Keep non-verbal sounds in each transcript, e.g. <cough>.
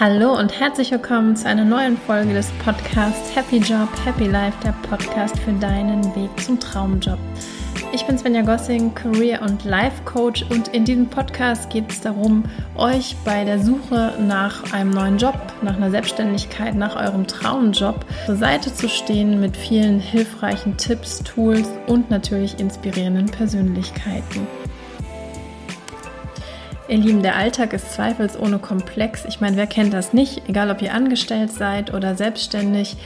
Hallo und herzlich willkommen zu einer neuen Folge des Podcasts Happy Job, Happy Life, der Podcast für deinen Weg zum Traumjob. Ich bin Svenja Gossing, Career- und Life Coach und in diesem Podcast geht es darum, euch bei der Suche nach einem neuen Job, nach einer Selbstständigkeit, nach eurem Traumjob zur Seite zu stehen mit vielen hilfreichen Tipps, Tools und natürlich inspirierenden Persönlichkeiten. Ihr Lieben, der Alltag ist zweifelsohne komplex. Ich meine, wer kennt das nicht? Egal, ob ihr angestellt seid oder selbstständig.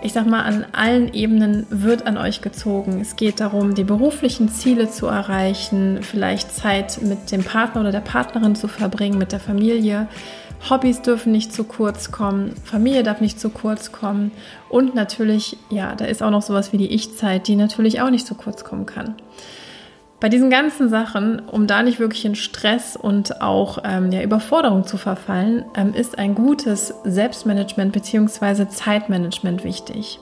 Ich sag mal, an allen Ebenen wird an euch gezogen. Es geht darum, die beruflichen Ziele zu erreichen, vielleicht Zeit mit dem Partner oder der Partnerin zu verbringen, mit der Familie. Hobbys dürfen nicht zu kurz kommen, Familie darf nicht zu kurz kommen und natürlich, ja, da ist auch noch sowas wie die Ich-Zeit, die natürlich auch nicht zu kurz kommen kann. Bei diesen ganzen Sachen, um da nicht wirklich in Stress und auch ähm, ja, Überforderung zu verfallen, ähm, ist ein gutes Selbstmanagement bzw. Zeitmanagement wichtig.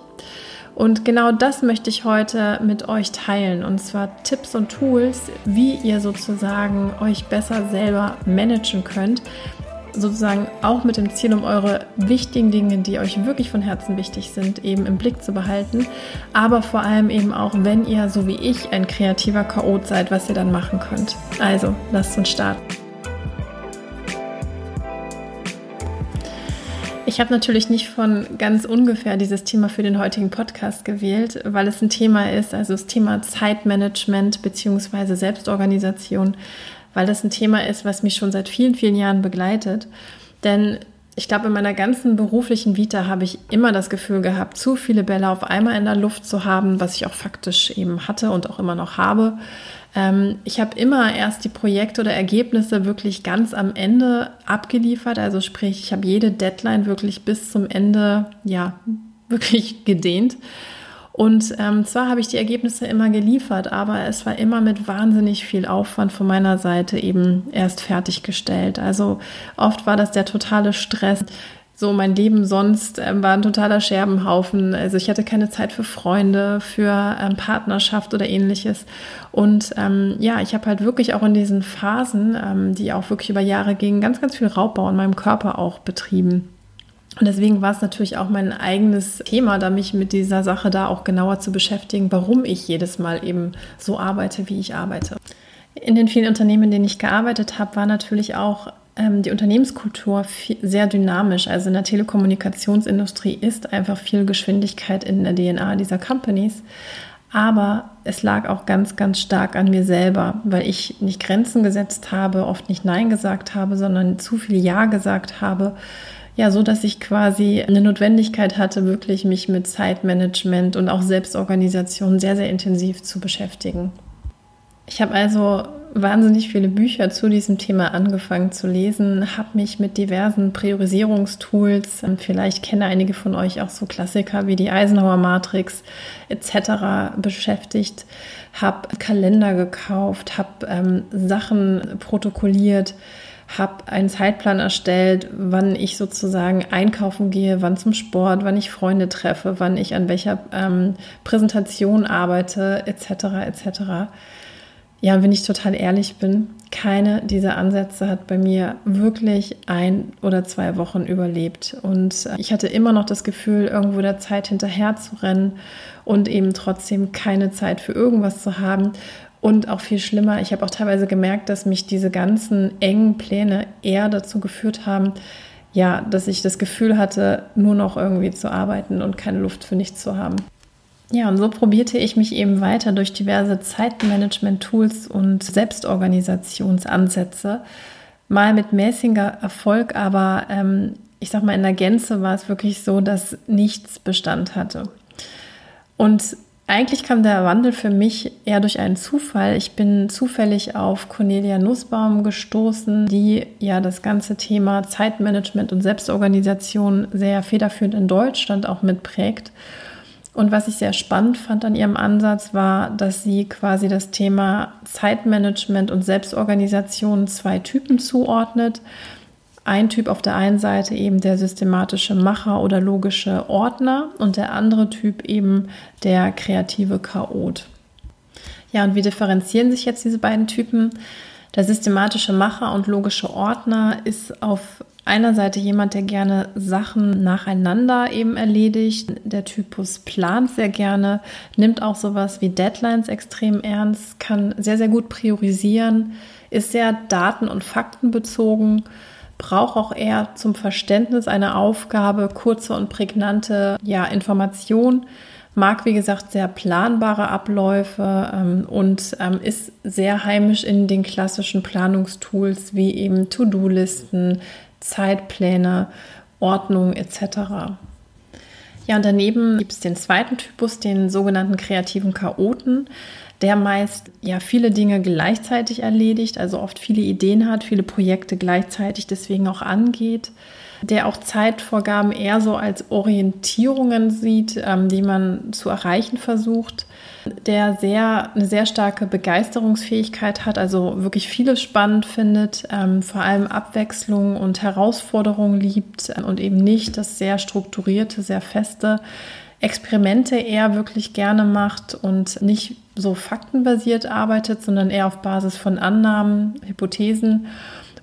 Und genau das möchte ich heute mit euch teilen. Und zwar Tipps und Tools, wie ihr sozusagen euch besser selber managen könnt, sozusagen auch mit dem Ziel, um eure wichtigen Dinge, die euch wirklich von Herzen wichtig sind, eben im Blick zu behalten. Aber vor allem eben auch, wenn ihr, so wie ich, ein kreativer Chaot seid, was ihr dann machen könnt. Also, lasst uns starten. Ich habe natürlich nicht von ganz ungefähr dieses Thema für den heutigen Podcast gewählt, weil es ein Thema ist, also das Thema Zeitmanagement bzw. Selbstorganisation, weil das ein Thema ist, was mich schon seit vielen, vielen Jahren begleitet. Denn ich glaube, in meiner ganzen beruflichen Vita habe ich immer das Gefühl gehabt, zu viele Bälle auf einmal in der Luft zu haben, was ich auch faktisch eben hatte und auch immer noch habe. Ähm, ich habe immer erst die Projekte oder Ergebnisse wirklich ganz am Ende abgeliefert. Also sprich, ich habe jede Deadline wirklich bis zum Ende, ja, wirklich gedehnt. Und ähm, zwar habe ich die Ergebnisse immer geliefert, aber es war immer mit wahnsinnig viel Aufwand von meiner Seite eben erst fertiggestellt. Also oft war das der totale Stress. So mein Leben sonst ähm, war ein totaler Scherbenhaufen. Also ich hatte keine Zeit für Freunde, für ähm, Partnerschaft oder ähnliches. Und ähm, ja, ich habe halt wirklich auch in diesen Phasen, ähm, die auch wirklich über Jahre gingen, ganz, ganz viel Raubbau in meinem Körper auch betrieben. Und deswegen war es natürlich auch mein eigenes Thema, da mich mit dieser Sache da auch genauer zu beschäftigen, warum ich jedes Mal eben so arbeite, wie ich arbeite. In den vielen Unternehmen, in denen ich gearbeitet habe, war natürlich auch ähm, die Unternehmenskultur viel, sehr dynamisch. Also in der Telekommunikationsindustrie ist einfach viel Geschwindigkeit in der DNA dieser Companies. Aber es lag auch ganz, ganz stark an mir selber, weil ich nicht Grenzen gesetzt habe, oft nicht Nein gesagt habe, sondern zu viel Ja gesagt habe ja, so dass ich quasi eine Notwendigkeit hatte, wirklich mich mit Zeitmanagement und auch Selbstorganisation sehr, sehr intensiv zu beschäftigen. Ich habe also wahnsinnig viele Bücher zu diesem Thema angefangen zu lesen, habe mich mit diversen Priorisierungstools, ähm, vielleicht kennen einige von euch auch so Klassiker wie die Eisenhower Matrix etc. beschäftigt, habe Kalender gekauft, habe ähm, Sachen protokolliert, habe einen Zeitplan erstellt, wann ich sozusagen einkaufen gehe, wann zum Sport, wann ich Freunde treffe, wann ich an welcher ähm, Präsentation arbeite, etc. etc. Ja, wenn ich total ehrlich bin, keine dieser Ansätze hat bei mir wirklich ein oder zwei Wochen überlebt. Und äh, ich hatte immer noch das Gefühl, irgendwo der Zeit hinterher zu rennen und eben trotzdem keine Zeit für irgendwas zu haben. Und auch viel schlimmer, ich habe auch teilweise gemerkt, dass mich diese ganzen engen Pläne eher dazu geführt haben, ja, dass ich das Gefühl hatte, nur noch irgendwie zu arbeiten und keine Luft für nichts zu haben. Ja, und so probierte ich mich eben weiter durch diverse Zeitmanagement-Tools und Selbstorganisationsansätze. Mal mit mäßiger Erfolg, aber ähm, ich sag mal, in der Gänze war es wirklich so, dass nichts Bestand hatte. Und eigentlich kam der Wandel für mich eher durch einen Zufall. Ich bin zufällig auf Cornelia Nussbaum gestoßen, die ja das ganze Thema Zeitmanagement und Selbstorganisation sehr federführend in Deutschland auch mitprägt. Und was ich sehr spannend fand an ihrem Ansatz war, dass sie quasi das Thema Zeitmanagement und Selbstorganisation zwei Typen zuordnet ein Typ auf der einen Seite eben der systematische Macher oder logische Ordner und der andere Typ eben der kreative Chaot. Ja, und wie differenzieren sich jetzt diese beiden Typen? Der systematische Macher und logische Ordner ist auf einer Seite jemand, der gerne Sachen nacheinander eben erledigt. Der Typus plant sehr gerne, nimmt auch sowas wie Deadlines extrem ernst, kann sehr, sehr gut priorisieren, ist sehr daten- und faktenbezogen, braucht auch eher zum Verständnis einer Aufgabe kurze und prägnante ja, Information mag, wie gesagt, sehr planbare Abläufe ähm, und ähm, ist sehr heimisch in den klassischen Planungstools wie eben To-Do-Listen, Zeitpläne, Ordnung etc. Ja, und daneben gibt es den zweiten Typus, den sogenannten kreativen Chaoten, der meist ja viele Dinge gleichzeitig erledigt, also oft viele Ideen hat, viele Projekte gleichzeitig deswegen auch angeht der auch Zeitvorgaben eher so als Orientierungen sieht, ähm, die man zu erreichen versucht, der sehr, eine sehr starke Begeisterungsfähigkeit hat, also wirklich vieles spannend findet, ähm, vor allem Abwechslung und Herausforderungen liebt äh, und eben nicht das sehr strukturierte, sehr feste. Experimente eher wirklich gerne macht und nicht so faktenbasiert arbeitet, sondern eher auf Basis von Annahmen, Hypothesen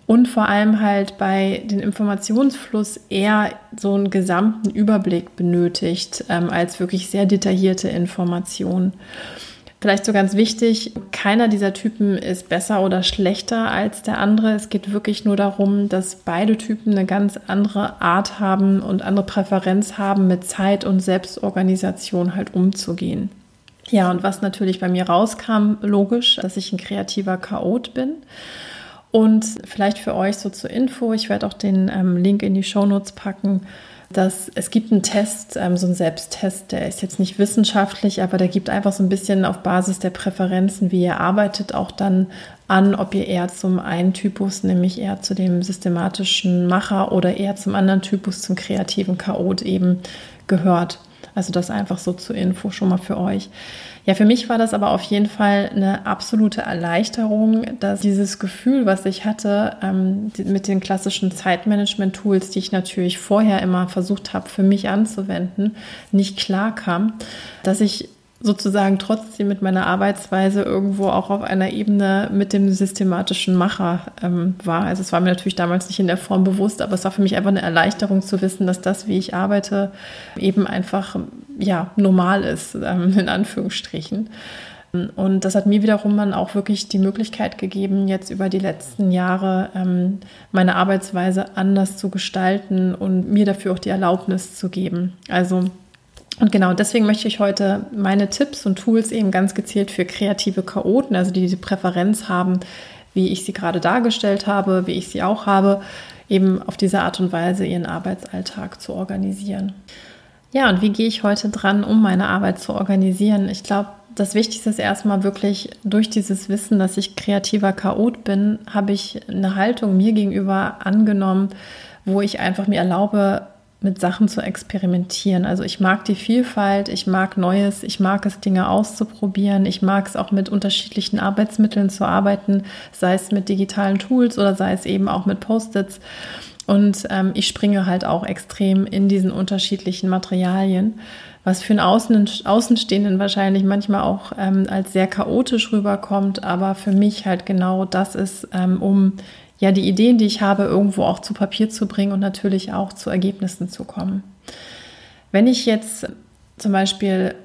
und vor allem halt bei den Informationsfluss eher so einen gesamten Überblick benötigt ähm, als wirklich sehr detaillierte Informationen. Vielleicht so ganz wichtig, keiner dieser Typen ist besser oder schlechter als der andere. Es geht wirklich nur darum, dass beide Typen eine ganz andere Art haben und andere Präferenz haben, mit Zeit und Selbstorganisation halt umzugehen. Ja, und was natürlich bei mir rauskam, logisch, dass ich ein kreativer Chaot bin. Und vielleicht für euch so zur Info, ich werde auch den ähm, Link in die Show Notes packen, dass es gibt einen Test, ähm, so einen Selbsttest, der ist jetzt nicht wissenschaftlich, aber der gibt einfach so ein bisschen auf Basis der Präferenzen, wie ihr arbeitet, auch dann an, ob ihr eher zum einen Typus, nämlich eher zu dem systematischen Macher oder eher zum anderen Typus, zum kreativen Chaot eben gehört. Also das einfach so zur Info schon mal für euch. Ja, für mich war das aber auf jeden Fall eine absolute Erleichterung, dass dieses Gefühl, was ich hatte ähm, mit den klassischen Zeitmanagement-Tools, die ich natürlich vorher immer versucht habe, für mich anzuwenden, nicht klar kam, dass ich sozusagen trotzdem mit meiner Arbeitsweise irgendwo auch auf einer Ebene mit dem systematischen Macher ähm, war. Also es war mir natürlich damals nicht in der Form bewusst, aber es war für mich einfach eine Erleichterung zu wissen, dass das, wie ich arbeite, eben einfach ja normal ist, ähm, <laughs> in Anführungsstrichen. Und das hat mir wiederum dann auch wirklich die Möglichkeit gegeben, jetzt über die letzten Jahre ähm, meine Arbeitsweise anders zu gestalten und mir dafür auch die Erlaubnis zu geben. Also und genau deswegen möchte ich heute meine Tipps und Tools eben ganz gezielt für kreative Chaoten, also die diese Präferenz haben, wie ich sie gerade dargestellt habe, wie ich sie auch habe, eben auf diese Art und Weise ihren Arbeitsalltag zu organisieren. Ja, und wie gehe ich heute dran, um meine Arbeit zu organisieren? Ich glaube, das Wichtigste ist erstmal wirklich durch dieses Wissen, dass ich kreativer Chaot bin, habe ich eine Haltung mir gegenüber angenommen, wo ich einfach mir erlaube, mit Sachen zu experimentieren. Also ich mag die Vielfalt, ich mag Neues, ich mag es, Dinge auszuprobieren, ich mag es auch mit unterschiedlichen Arbeitsmitteln zu arbeiten, sei es mit digitalen Tools oder sei es eben auch mit Post-its. Und ähm, ich springe halt auch extrem in diesen unterschiedlichen Materialien, was für einen Außen Außenstehenden wahrscheinlich manchmal auch ähm, als sehr chaotisch rüberkommt, aber für mich halt genau das ist, ähm, um ja, die Ideen, die ich habe, irgendwo auch zu Papier zu bringen und natürlich auch zu Ergebnissen zu kommen. Wenn ich jetzt zum Beispiel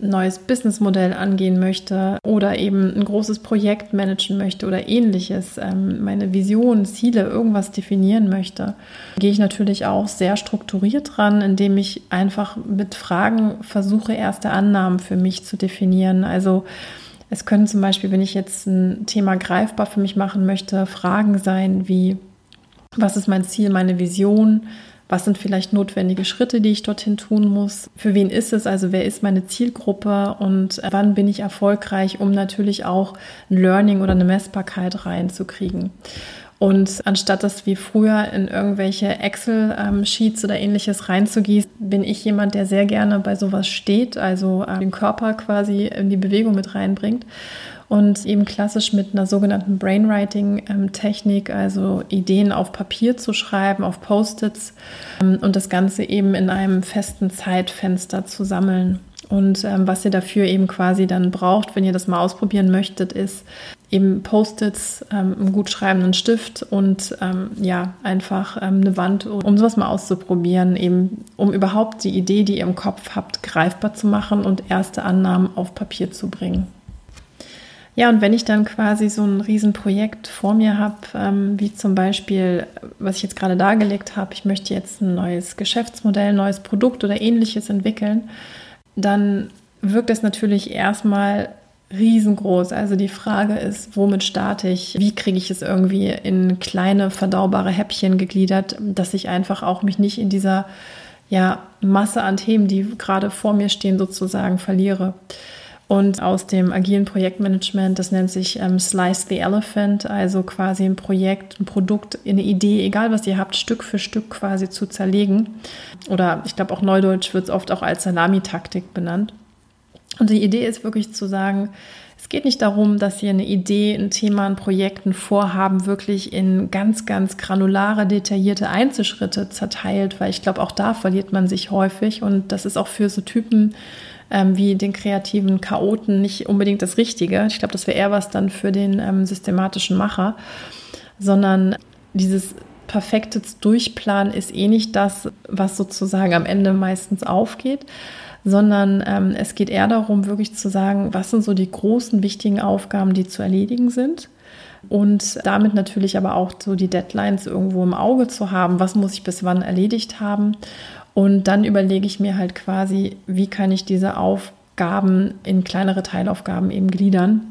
ein neues Businessmodell angehen möchte oder eben ein großes Projekt managen möchte oder ähnliches, ähm, meine Vision, Ziele, irgendwas definieren möchte, gehe ich natürlich auch sehr strukturiert dran, indem ich einfach mit Fragen versuche, erste Annahmen für mich zu definieren. Also es können zum Beispiel, wenn ich jetzt ein Thema greifbar für mich machen möchte, Fragen sein wie, was ist mein Ziel, meine Vision? Was sind vielleicht notwendige Schritte, die ich dorthin tun muss? Für wen ist es? Also wer ist meine Zielgruppe und wann bin ich erfolgreich, um natürlich auch ein Learning oder eine Messbarkeit reinzukriegen? Und anstatt das wie früher in irgendwelche Excel-Sheets oder ähnliches reinzugießen, bin ich jemand, der sehr gerne bei sowas steht, also äh, den Körper quasi in die Bewegung mit reinbringt. Und eben klassisch mit einer sogenannten Brainwriting-Technik, also Ideen auf Papier zu schreiben, auf Post-its ähm, und das Ganze eben in einem festen Zeitfenster zu sammeln. Und ähm, was ihr dafür eben quasi dann braucht, wenn ihr das mal ausprobieren möchtet, ist eben Post-its, ähm, einen gut schreibenden Stift und ähm, ja, einfach ähm, eine Wand, um sowas mal auszuprobieren, eben um überhaupt die Idee, die ihr im Kopf habt, greifbar zu machen und erste Annahmen auf Papier zu bringen. Ja, und wenn ich dann quasi so ein Riesenprojekt vor mir habe, ähm, wie zum Beispiel, was ich jetzt gerade dargelegt habe, ich möchte jetzt ein neues Geschäftsmodell, neues Produkt oder ähnliches entwickeln, dann wirkt es natürlich erstmal riesengroß. Also die Frage ist, womit starte ich? Wie kriege ich es irgendwie in kleine verdaubare Häppchen gegliedert, dass ich einfach auch mich nicht in dieser ja, Masse an Themen, die gerade vor mir stehen, sozusagen verliere. Und aus dem agilen Projektmanagement, das nennt sich ähm, Slice the Elephant, also quasi ein Projekt, ein Produkt, eine Idee, egal was ihr habt, Stück für Stück quasi zu zerlegen. Oder ich glaube auch Neudeutsch wird es oft auch als Salamitaktik benannt. Und die Idee ist wirklich zu sagen, es geht nicht darum, dass ihr eine Idee, ein Thema, ein Projekt, ein Vorhaben wirklich in ganz, ganz granulare, detaillierte Einzelschritte zerteilt, weil ich glaube, auch da verliert man sich häufig. Und das ist auch für so Typen ähm, wie den kreativen Chaoten nicht unbedingt das Richtige. Ich glaube, das wäre eher was dann für den ähm, systematischen Macher, sondern dieses perfekte Durchplanen ist eh nicht das, was sozusagen am Ende meistens aufgeht, sondern ähm, es geht eher darum, wirklich zu sagen, was sind so die großen, wichtigen Aufgaben, die zu erledigen sind. Und damit natürlich aber auch so die Deadlines irgendwo im Auge zu haben, was muss ich bis wann erledigt haben. Und dann überlege ich mir halt quasi, wie kann ich diese Aufgaben in kleinere Teilaufgaben eben gliedern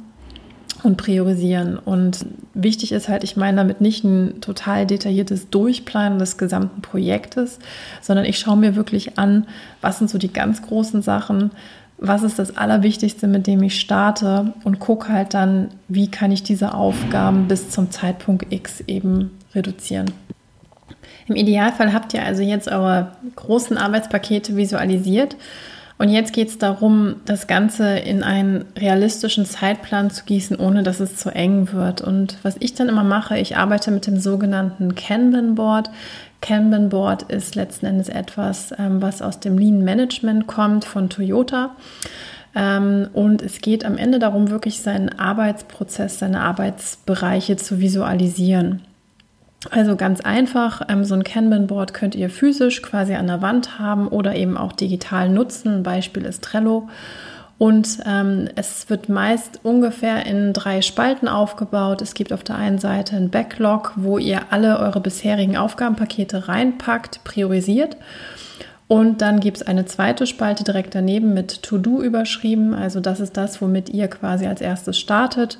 und priorisieren. Und wichtig ist halt, ich meine damit nicht ein total detailliertes Durchplanen des gesamten Projektes, sondern ich schaue mir wirklich an, was sind so die ganz großen Sachen, was ist das Allerwichtigste, mit dem ich starte und gucke halt dann, wie kann ich diese Aufgaben bis zum Zeitpunkt X eben reduzieren. Im Idealfall habt ihr also jetzt eure großen Arbeitspakete visualisiert und jetzt geht es darum, das Ganze in einen realistischen Zeitplan zu gießen, ohne dass es zu eng wird. Und was ich dann immer mache, ich arbeite mit dem sogenannten Kanban Board. Kanban Board ist letzten Endes etwas, ähm, was aus dem Lean Management kommt von Toyota. Ähm, und es geht am Ende darum, wirklich seinen Arbeitsprozess, seine Arbeitsbereiche zu visualisieren. Also ganz einfach, ähm, so ein Kanban-Board könnt ihr physisch quasi an der Wand haben oder eben auch digital nutzen. Ein Beispiel ist Trello. Und ähm, es wird meist ungefähr in drei Spalten aufgebaut. Es gibt auf der einen Seite ein Backlog, wo ihr alle eure bisherigen Aufgabenpakete reinpackt, priorisiert. Und dann gibt es eine zweite Spalte direkt daneben mit To-Do überschrieben. Also das ist das, womit ihr quasi als erstes startet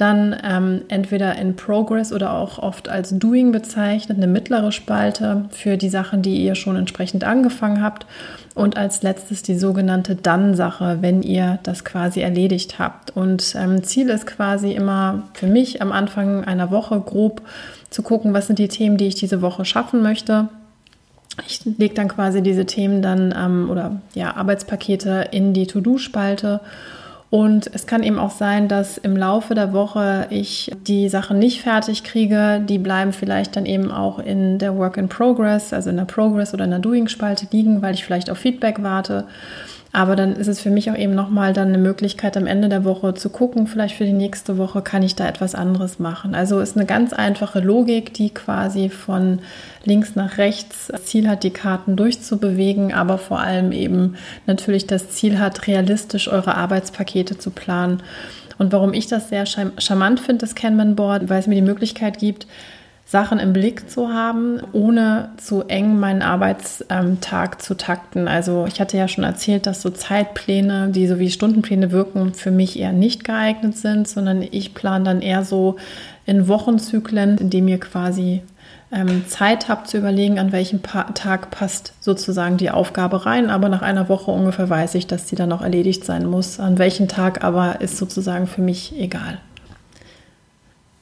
dann ähm, entweder in Progress oder auch oft als Doing bezeichnet, eine mittlere Spalte für die Sachen, die ihr schon entsprechend angefangen habt und als letztes die sogenannte Dann-Sache, wenn ihr das quasi erledigt habt. Und ähm, Ziel ist quasi immer für mich am Anfang einer Woche grob zu gucken, was sind die Themen, die ich diese Woche schaffen möchte. Ich lege dann quasi diese Themen dann ähm, oder ja, Arbeitspakete in die To-Do-Spalte und es kann eben auch sein, dass im Laufe der Woche ich die Sachen nicht fertig kriege. Die bleiben vielleicht dann eben auch in der Work in Progress, also in der Progress oder in der Doing-Spalte liegen, weil ich vielleicht auf Feedback warte. Aber dann ist es für mich auch eben nochmal dann eine Möglichkeit am Ende der Woche zu gucken, vielleicht für die nächste Woche kann ich da etwas anderes machen. Also ist eine ganz einfache Logik, die quasi von links nach rechts Ziel hat, die Karten durchzubewegen, aber vor allem eben natürlich das Ziel hat, realistisch eure Arbeitspakete zu planen. Und warum ich das sehr charmant finde, das Kanban Board, weil es mir die Möglichkeit gibt, Sachen im Blick zu haben, ohne zu eng meinen Arbeitstag zu takten. Also ich hatte ja schon erzählt, dass so Zeitpläne, die so wie Stundenpläne wirken, für mich eher nicht geeignet sind, sondern ich plane dann eher so in Wochenzyklen, in dem ihr quasi ähm, Zeit habt zu überlegen, an welchem Tag passt sozusagen die Aufgabe rein. Aber nach einer Woche ungefähr weiß ich, dass die dann auch erledigt sein muss. An welchem Tag aber ist sozusagen für mich egal.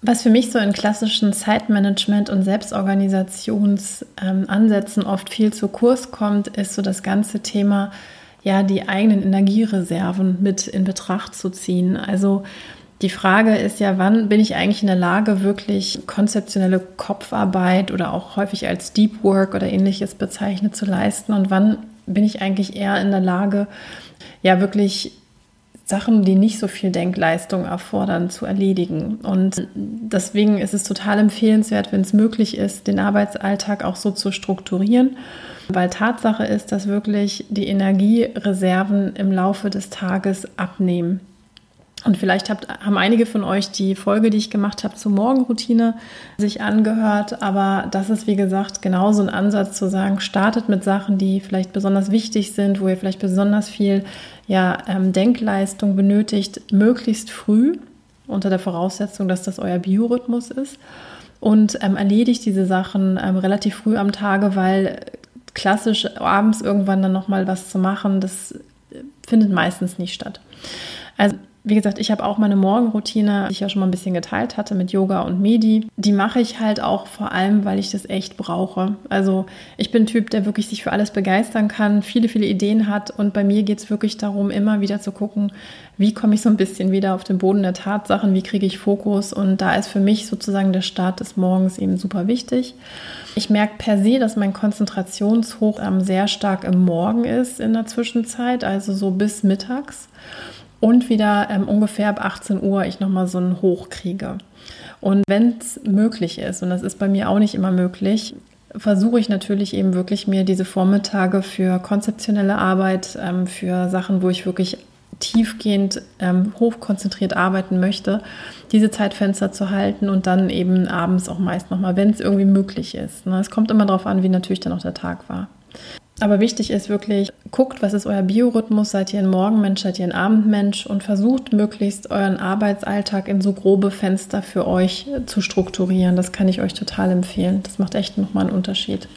Was für mich so in klassischen Zeitmanagement- und Selbstorganisationsansätzen ähm, oft viel zu Kurs kommt, ist so das ganze Thema, ja, die eigenen Energiereserven mit in Betracht zu ziehen. Also die Frage ist ja, wann bin ich eigentlich in der Lage, wirklich konzeptionelle Kopfarbeit oder auch häufig als Deep Work oder ähnliches bezeichnet zu leisten und wann bin ich eigentlich eher in der Lage, ja, wirklich Sachen, die nicht so viel Denkleistung erfordern, zu erledigen. Und deswegen ist es total empfehlenswert, wenn es möglich ist, den Arbeitsalltag auch so zu strukturieren, weil Tatsache ist, dass wirklich die Energiereserven im Laufe des Tages abnehmen. Und vielleicht habt, haben einige von euch die Folge, die ich gemacht habe zur Morgenroutine, sich angehört. Aber das ist, wie gesagt, genauso ein Ansatz zu sagen, startet mit Sachen, die vielleicht besonders wichtig sind, wo ihr vielleicht besonders viel ja, ähm, Denkleistung benötigt, möglichst früh, unter der Voraussetzung, dass das euer Biorhythmus ist. Und ähm, erledigt diese Sachen ähm, relativ früh am Tage, weil klassisch abends irgendwann dann nochmal was zu machen, das findet meistens nicht statt. Also wie gesagt, ich habe auch meine Morgenroutine, die ich ja schon mal ein bisschen geteilt hatte mit Yoga und Medi. Die mache ich halt auch vor allem, weil ich das echt brauche. Also ich bin ein Typ, der wirklich sich für alles begeistern kann, viele, viele Ideen hat. Und bei mir geht es wirklich darum, immer wieder zu gucken, wie komme ich so ein bisschen wieder auf den Boden der Tatsachen, wie kriege ich Fokus. Und da ist für mich sozusagen der Start des Morgens eben super wichtig. Ich merke per se, dass mein Konzentrationshoch sehr stark im Morgen ist in der Zwischenzeit, also so bis mittags und wieder ähm, ungefähr ab 18 Uhr ich nochmal so einen Hoch kriege. Und wenn es möglich ist, und das ist bei mir auch nicht immer möglich, versuche ich natürlich eben wirklich mir diese Vormittage für konzeptionelle Arbeit, ähm, für Sachen, wo ich wirklich tiefgehend ähm, hochkonzentriert arbeiten möchte, diese Zeitfenster zu halten und dann eben abends auch meist nochmal, wenn es irgendwie möglich ist. Ne? Es kommt immer darauf an, wie natürlich dann auch der Tag war. Aber wichtig ist wirklich, guckt, was ist euer Biorhythmus? Seid ihr ein Morgenmensch, seid ihr ein Abendmensch? Und versucht möglichst euren Arbeitsalltag in so grobe Fenster für euch zu strukturieren. Das kann ich euch total empfehlen. Das macht echt nochmal einen Unterschied.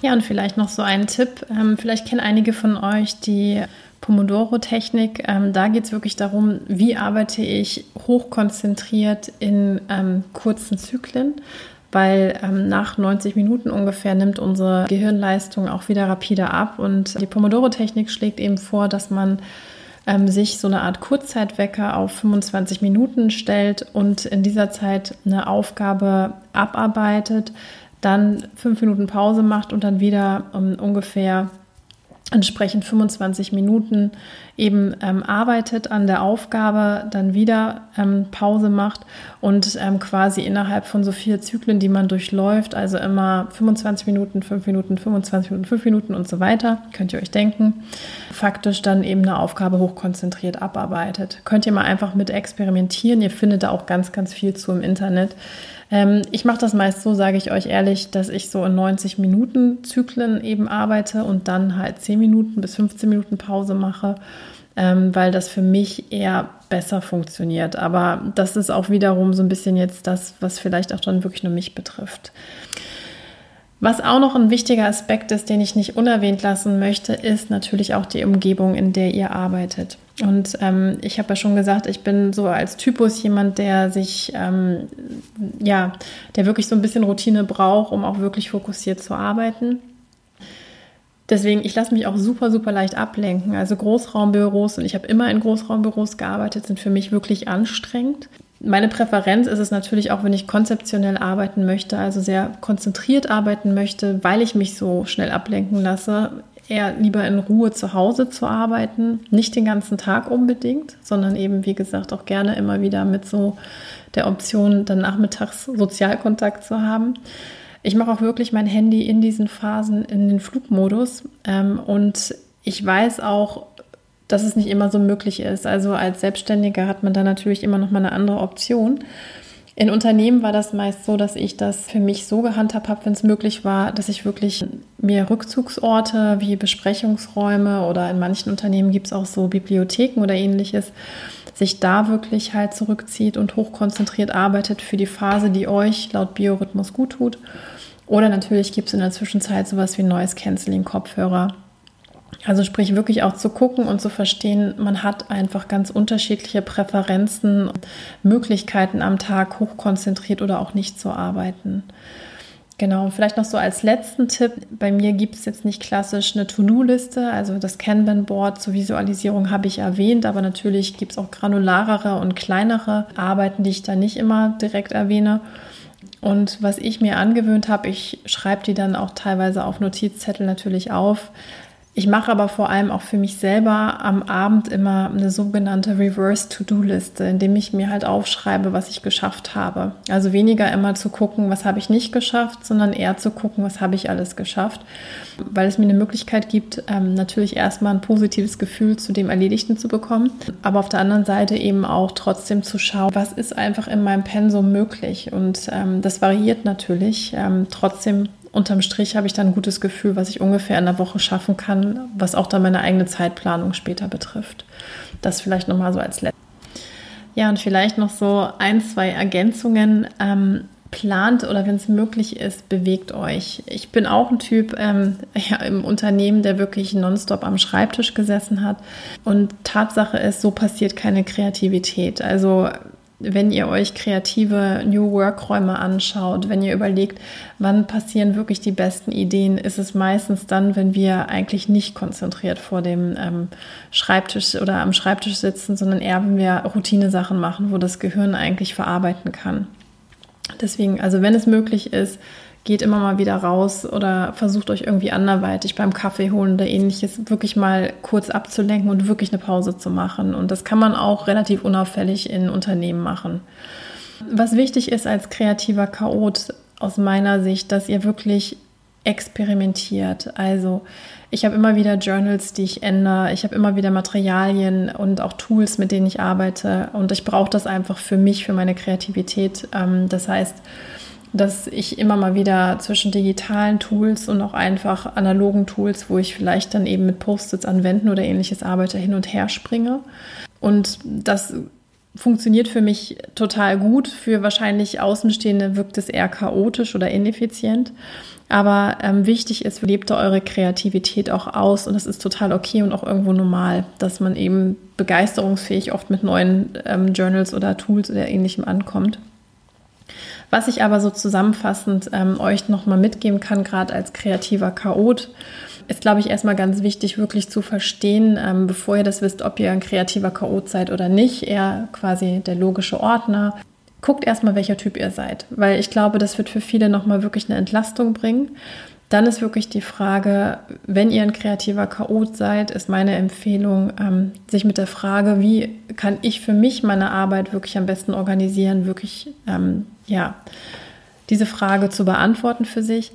Ja, und vielleicht noch so ein Tipp. Ähm, vielleicht kennen einige von euch die Pomodoro-Technik. Ähm, da geht es wirklich darum, wie arbeite ich hochkonzentriert in ähm, kurzen Zyklen weil ähm, nach 90 Minuten ungefähr nimmt unsere Gehirnleistung auch wieder rapide ab. Und die Pomodoro-Technik schlägt eben vor, dass man ähm, sich so eine Art Kurzzeitwecker auf 25 Minuten stellt und in dieser Zeit eine Aufgabe abarbeitet, dann fünf Minuten Pause macht und dann wieder um ungefähr entsprechend 25 Minuten eben ähm, arbeitet an der Aufgabe, dann wieder ähm, Pause macht und ähm, quasi innerhalb von so vier Zyklen, die man durchläuft, also immer 25 Minuten, 5 Minuten, 25 Minuten, 5 Minuten und so weiter, könnt ihr euch denken, faktisch dann eben eine Aufgabe hochkonzentriert abarbeitet. Könnt ihr mal einfach mit experimentieren, ihr findet da auch ganz, ganz viel zu im Internet. Ähm, ich mache das meist so, sage ich euch ehrlich, dass ich so in 90 Minuten Zyklen eben arbeite und dann halt 10 Minuten bis 15 Minuten Pause mache, ähm, weil das für mich eher besser funktioniert. Aber das ist auch wiederum so ein bisschen jetzt das, was vielleicht auch dann wirklich nur mich betrifft. Was auch noch ein wichtiger Aspekt ist, den ich nicht unerwähnt lassen möchte, ist natürlich auch die Umgebung, in der ihr arbeitet. Und ähm, ich habe ja schon gesagt, ich bin so als Typus jemand, der sich, ähm, ja, der wirklich so ein bisschen Routine braucht, um auch wirklich fokussiert zu arbeiten. Deswegen, ich lasse mich auch super, super leicht ablenken. Also Großraumbüros, und ich habe immer in Großraumbüros gearbeitet, sind für mich wirklich anstrengend. Meine Präferenz ist es natürlich auch, wenn ich konzeptionell arbeiten möchte, also sehr konzentriert arbeiten möchte, weil ich mich so schnell ablenken lasse, eher lieber in Ruhe zu Hause zu arbeiten. Nicht den ganzen Tag unbedingt, sondern eben, wie gesagt, auch gerne immer wieder mit so der Option, dann nachmittags Sozialkontakt zu haben. Ich mache auch wirklich mein Handy in diesen Phasen in den Flugmodus ähm, und ich weiß auch, dass es nicht immer so möglich ist. Also als Selbstständiger hat man da natürlich immer noch mal eine andere Option. In Unternehmen war das meist so, dass ich das für mich so gehandhabt habe, wenn es möglich war, dass ich wirklich mir Rückzugsorte wie Besprechungsräume oder in manchen Unternehmen gibt es auch so Bibliotheken oder ähnliches, sich da wirklich halt zurückzieht und hochkonzentriert arbeitet für die Phase, die euch laut Biorhythmus gut tut. Oder natürlich gibt es in der Zwischenzeit sowas wie Noise Canceling Kopfhörer, also sprich wirklich auch zu gucken und zu verstehen, man hat einfach ganz unterschiedliche Präferenzen, Möglichkeiten am Tag hochkonzentriert oder auch nicht zu arbeiten. Genau, vielleicht noch so als letzten Tipp. Bei mir gibt es jetzt nicht klassisch eine To-Do-Liste, also das Kanban-Board zur Visualisierung habe ich erwähnt, aber natürlich gibt es auch granularere und kleinere Arbeiten, die ich da nicht immer direkt erwähne. Und was ich mir angewöhnt habe, ich schreibe die dann auch teilweise auf Notizzettel natürlich auf, Ich mache aber vor allem auch für mich selber am Abend immer eine sogenannte Reverse-To-Do-Liste, indem ich mir halt aufschreibe, was ich geschafft habe. Also weniger immer zu gucken, was habe ich nicht geschafft, sondern eher zu gucken, was habe ich alles geschafft, weil es mir eine Möglichkeit gibt, ähm, natürlich erstmal ein positives Gefühl zu dem Erledigten zu bekommen, aber auf der anderen Seite eben auch trotzdem zu schauen, was ist einfach in meinem Pensum möglich. Und ähm, das variiert natürlich. Ähm, trotzdem unterm Strich habe ich dann ein gutes Gefühl, was ich ungefähr in der Woche schaffen kann, was auch dann meine eigene Zeitplanung später betrifft. Das vielleicht nochmal so als letztes. Ja, und vielleicht noch so ein, zwei Ergänzungen. Ähm, plant oder wenn es möglich ist, bewegt euch. Ich bin auch ein Typ ähm, <laughs> ja, im Unternehmen, der wirklich nonstop am Schreibtisch gesessen hat. Und Tatsache ist, so passiert keine Kreativität. Also wenn ihr euch kreative New Work-Räume anschaut, wenn ihr überlegt, wann passieren wirklich die besten Ideen, ist es meistens dann, wenn wir eigentlich nicht konzentriert vor dem ähm, Schreibtisch oder am Schreibtisch sitzen, sondern eher, wenn wir Routinesachen machen, wo das Gehirn eigentlich verarbeiten kann. Deswegen, also wenn es möglich ist, geht immer mal wieder raus oder versucht euch irgendwie anderweitig beim Kaffee holen oder ähnliches wirklich mal kurz abzulenken und wirklich eine Pause zu machen. Und das kann man auch relativ unauffällig in Unternehmen machen. Was wichtig ist als kreativer Chaot aus meiner Sicht, dass ihr wirklich experimentiert. Also ich habe immer wieder Journals, die ich ändere. Ich habe immer wieder Materialien und auch Tools, mit denen ich arbeite. Und ich brauche das einfach für mich, für meine Kreativität. Ähm, das heißt, dass ich immer mal wieder zwischen digitalen Tools und auch einfach analogen Tools, wo ich vielleicht dann eben mit Post-its an Wänden oder ähnliches arbeite, hin und her springe. Und das funktioniert für mich total gut. Für wahrscheinlich Außenstehende wirkt es eher chaotisch oder ineffizient. Aber ähm, wichtig ist, lebt eure Kreativität auch aus und das ist total okay und auch irgendwo normal, dass man eben begeisterungsfähig oft mit neuen ähm, Journals oder Tools oder ähnlichem ankommt. Was ich aber so zusammenfassend ähm, euch nochmal mitgeben kann, gerade als kreativer Chaot, ist, glaube ich, erstmal ganz wichtig, wirklich zu verstehen, ähm, bevor ihr das wisst, ob ihr ein kreativer Chaot seid oder nicht, eher quasi der logische Ordner. Guckt erstmal, welcher Typ ihr seid, weil ich glaube, das wird für viele nochmal wirklich eine Entlastung bringen. Dann ist wirklich die Frage, wenn ihr ein kreativer Chaot seid, ist meine Empfehlung, ähm, sich mit der Frage, wie kann ich für mich meine Arbeit wirklich am besten organisieren, wirklich ähm, ja, diese Frage zu beantworten für sich.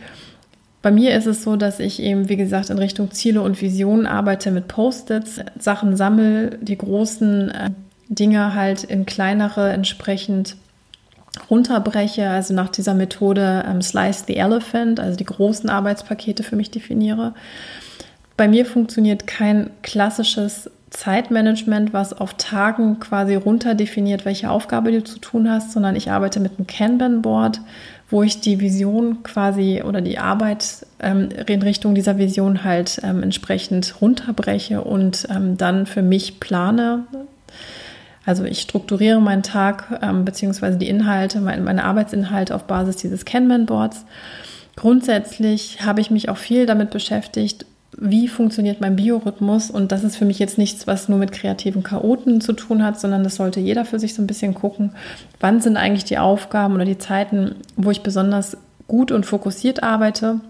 Bei mir ist es so, dass ich eben, wie gesagt, in Richtung Ziele und Visionen arbeite mit Post-its, Sachen sammle, die großen äh, Dinge halt in kleinere entsprechend runterbreche, also nach dieser Methode ähm, Slice the Elephant, also die großen Arbeitspakete für mich definiere. Bei mir funktioniert kein klassisches Zeitmanagement, was auf Tagen quasi runterdefiniert, welche Aufgabe du zu tun hast, sondern ich arbeite mit einem Kanban-Board, wo ich die Vision quasi oder die Arbeit ähm, in Richtung dieser Vision halt ähm, entsprechend runterbreche und ähm, dann für mich plane. Also ich strukturiere meinen Tag ähm, beziehungsweise die Inhalte, meine, meine Arbeitsinhalte auf Basis dieses Kanban-Boards. Grundsätzlich habe ich mich auch viel damit beschäftigt, wie funktioniert mein Biorhythmus und das ist für mich jetzt nichts, was nur mit kreativen Chaoten zu tun hat, sondern das sollte jeder für sich so ein bisschen gucken, wann sind eigentlich die Aufgaben oder die Zeiten, wo ich besonders gut und fokussiert arbeite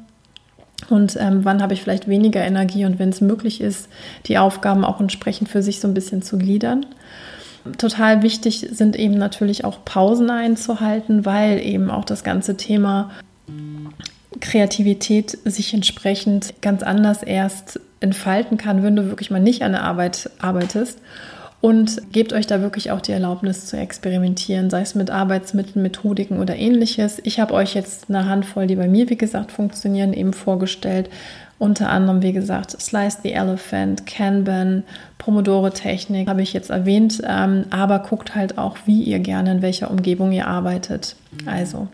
und ähm, wann habe ich vielleicht weniger Energie und wenn es möglich ist, die Aufgaben auch entsprechend für sich so ein bisschen zu gliedern. Total wichtig sind eben natürlich auch Pausen einzuhalten, weil eben auch das ganze Thema Kreativität sich entsprechend ganz anders erst entfalten kann, wenn du wirklich mal nicht an der Arbeit arbeitest. Und gebt euch da wirklich auch die Erlaubnis zu experimentieren, sei es mit Arbeitsmitteln, Methodiken oder ähnliches. Ich habe euch jetzt eine Handvoll, die bei mir, wie gesagt, funktionieren, eben vorgestellt. Unter anderem, wie gesagt, Slice the Elephant, Kanban, Pomodoro-Technik habe ich jetzt erwähnt, ähm, aber guckt halt auch, wie ihr gerne in welcher Umgebung ihr arbeitet. Also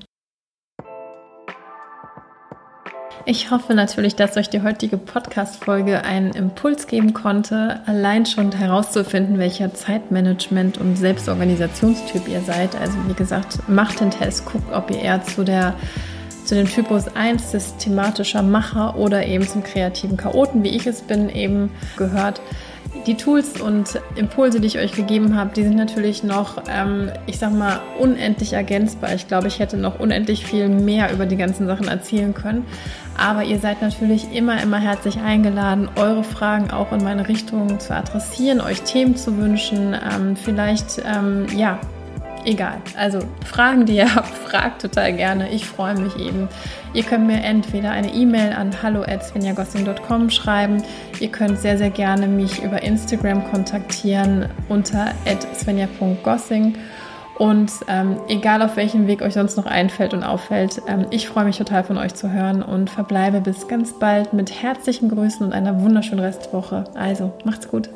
Ich hoffe natürlich, dass euch die heutige Podcast-Folge einen Impuls geben konnte, allein schon herauszufinden, welcher Zeitmanagement- und Selbstorganisationstyp ihr seid. Also, wie gesagt, macht den Test, guckt, ob ihr eher zu der zu dem Typus 1 systematischer Macher oder eben zum kreativen Chaoten, wie ich es bin, eben gehört. die Tools und Impulse, die ich euch gegeben habe, die sind natürlich noch, ähm, ich sag mal, unendlich ergänzbar. Ich glaube, ich hätte noch unendlich viel mehr über die ganzen Sachen erzählen können. Aber ihr seid natürlich immer, immer herzlich eingeladen, eure Fragen auch in meine Richtung zu adressieren, euch Themen zu wünschen. Ähm, vielleicht, ähm, ja, egal. Also Fragen, die ihr <laughs> habt, fragt total gerne. Ich freue mich eben. Ihr könnt mir entweder eine E-Mail an hallo@svenjagossing.com schreiben. Ihr könnt sehr, sehr gerne mich über Instagram kontaktieren unter svenja.gossing. Und ähm, egal auf welchem Weg euch sonst noch einfällt und auffällt, ähm, ich freue mich total von euch zu hören und verbleibe bis ganz bald mit herzlichen Grüßen und einer wunderschönen Restwoche. Also macht's gut.